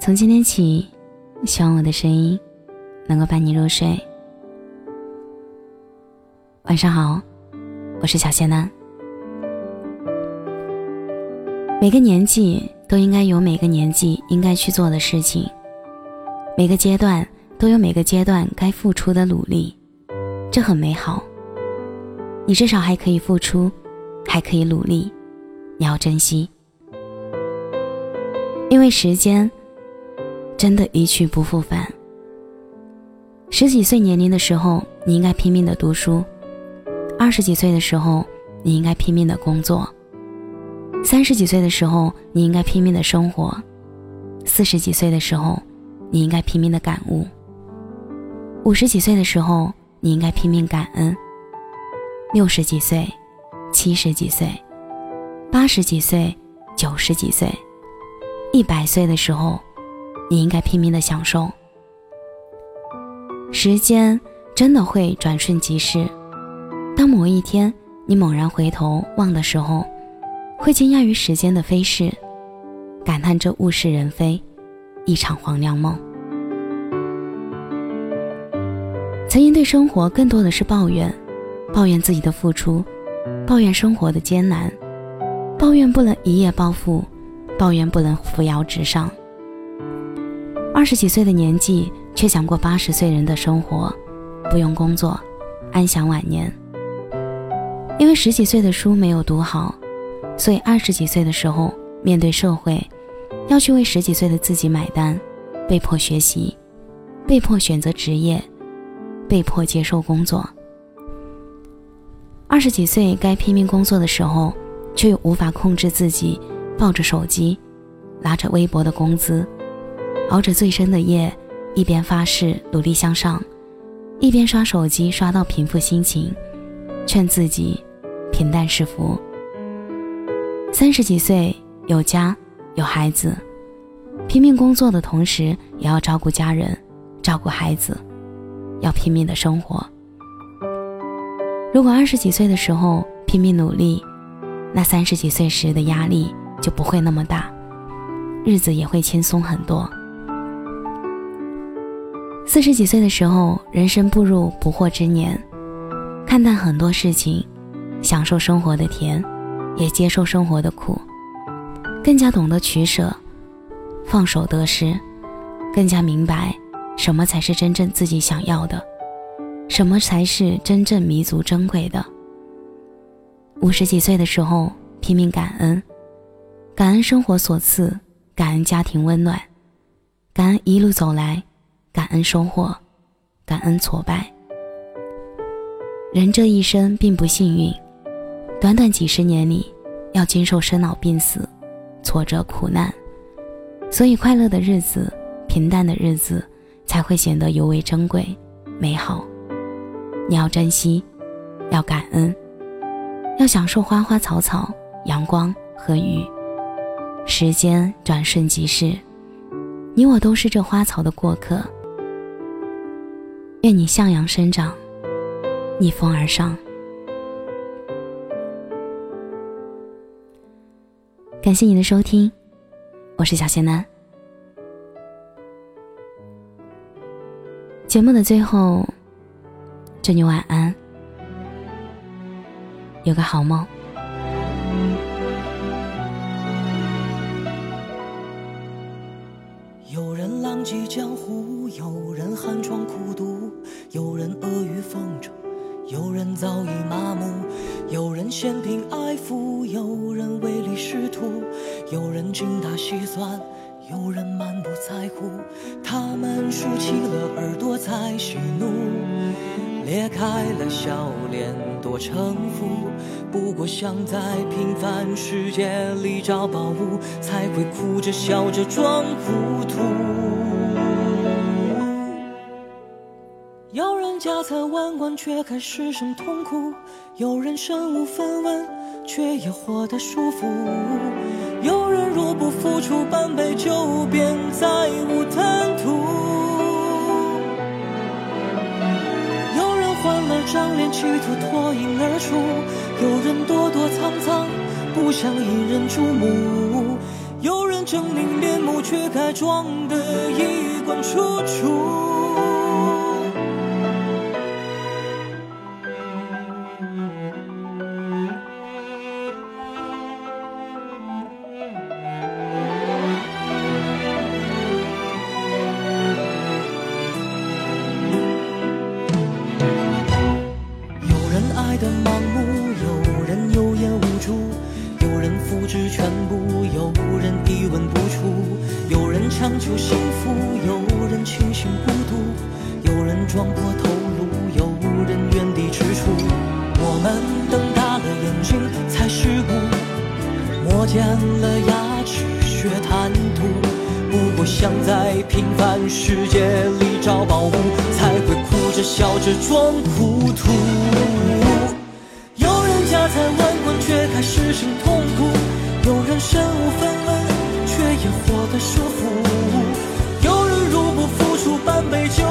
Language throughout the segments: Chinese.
从今天起，希望我的声音能够伴你入睡。晚上好，我是小谢楠。每个年纪都应该有每个年纪应该去做的事情，每个阶段都有每个阶段该付出的努力，这很美好。你至少还可以付出，还可以努力，你要珍惜，因为时间。真的，一去不复返。十几岁年龄的时候，你应该拼命的读书；二十几岁的时候，你应该拼命的工作；三十几岁的时候，你应该拼命的生活；四十几岁的时候，你应该拼命的感悟；五十几岁的时候，你应该拼命感恩；六十几岁、七十几岁、八十几岁、九十几岁、一百岁的时候。你应该拼命的享受。时间真的会转瞬即逝，当某一天你猛然回头望的时候，会惊讶于时间的飞逝，感叹这物是人非，一场黄粱梦。曾经对生活更多的是抱怨，抱怨自己的付出，抱怨生活的艰难，抱怨不能一夜暴富，抱怨不能扶摇直上。二十几岁的年纪，却想过八十岁人的生活，不用工作，安享晚年。因为十几岁的书没有读好，所以二十几岁的时候面对社会，要去为十几岁的自己买单，被迫学习，被迫选择职业，被迫接受工作。二十几岁该拼命工作的时候，却又无法控制自己，抱着手机，拿着微薄的工资。熬着最深的夜，一边发誓努力向上，一边刷手机刷到平复心情，劝自己平淡是福。三十几岁有家有孩子，拼命工作的同时也要照顾家人，照顾孩子，要拼命的生活。如果二十几岁的时候拼命努力，那三十几岁时的压力就不会那么大，日子也会轻松很多。四十几岁的时候，人生步入不惑之年，看淡很多事情，享受生活的甜，也接受生活的苦，更加懂得取舍，放手得失，更加明白什么才是真正自己想要的，什么才是真正弥足珍贵的。五十几岁的时候，拼命感恩，感恩生活所赐，感恩家庭温暖，感恩一路走来。感恩收获，感恩挫败。人这一生并不幸运，短短几十年里，要经受生老病死、挫折苦难，所以快乐的日子、平淡的日子才会显得尤为珍贵、美好。你要珍惜，要感恩，要享受花花草草、阳光和雨。时间转瞬即逝，你我都是这花草的过客。愿你向阳生长，逆风而上。感谢你的收听，我是小仙男。节目的最后，祝你晚安，有个好梦。有人早已麻木；有人嫌贫爱富，有人唯利是图；有人精打细算，有人满不在乎。他们竖起了耳朵在喜怒，裂开了笑脸多城府。不过想在平凡世界里找宝物，才会哭着笑着装糊涂。家财万贯却还失声痛哭，有人身无分文却也活得舒服，有人若不付出半杯酒便再无贪图，有人换了张脸企图脱颖而出，有人躲躲藏藏不想引人注目，有人狰狞面目，却改装得衣冠楚楚。的盲目，有人有眼无珠，有人复制全部，有人一文不出，有人强求幸福，有人清醒孤独，有人撞破头颅，有人原地踟蹰。我们瞪大了眼睛才识悟，磨尖了牙齿学贪图。不过想在平凡世界里找宝物，才会哭着笑着装糊涂。家财万贯却还失声痛哭，有人身无分文却也活得舒服。有人入不敷出半杯酒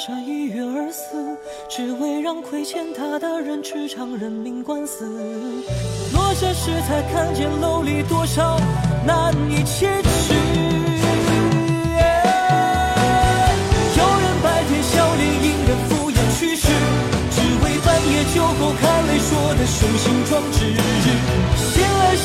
大厦一跃而死，只为让亏欠他的人吃场人命官司。落下时才看见楼里多少难以启齿。有人白天笑脸迎人敷衍去世，只为半夜酒后看泪说的雄心壮志。醒来时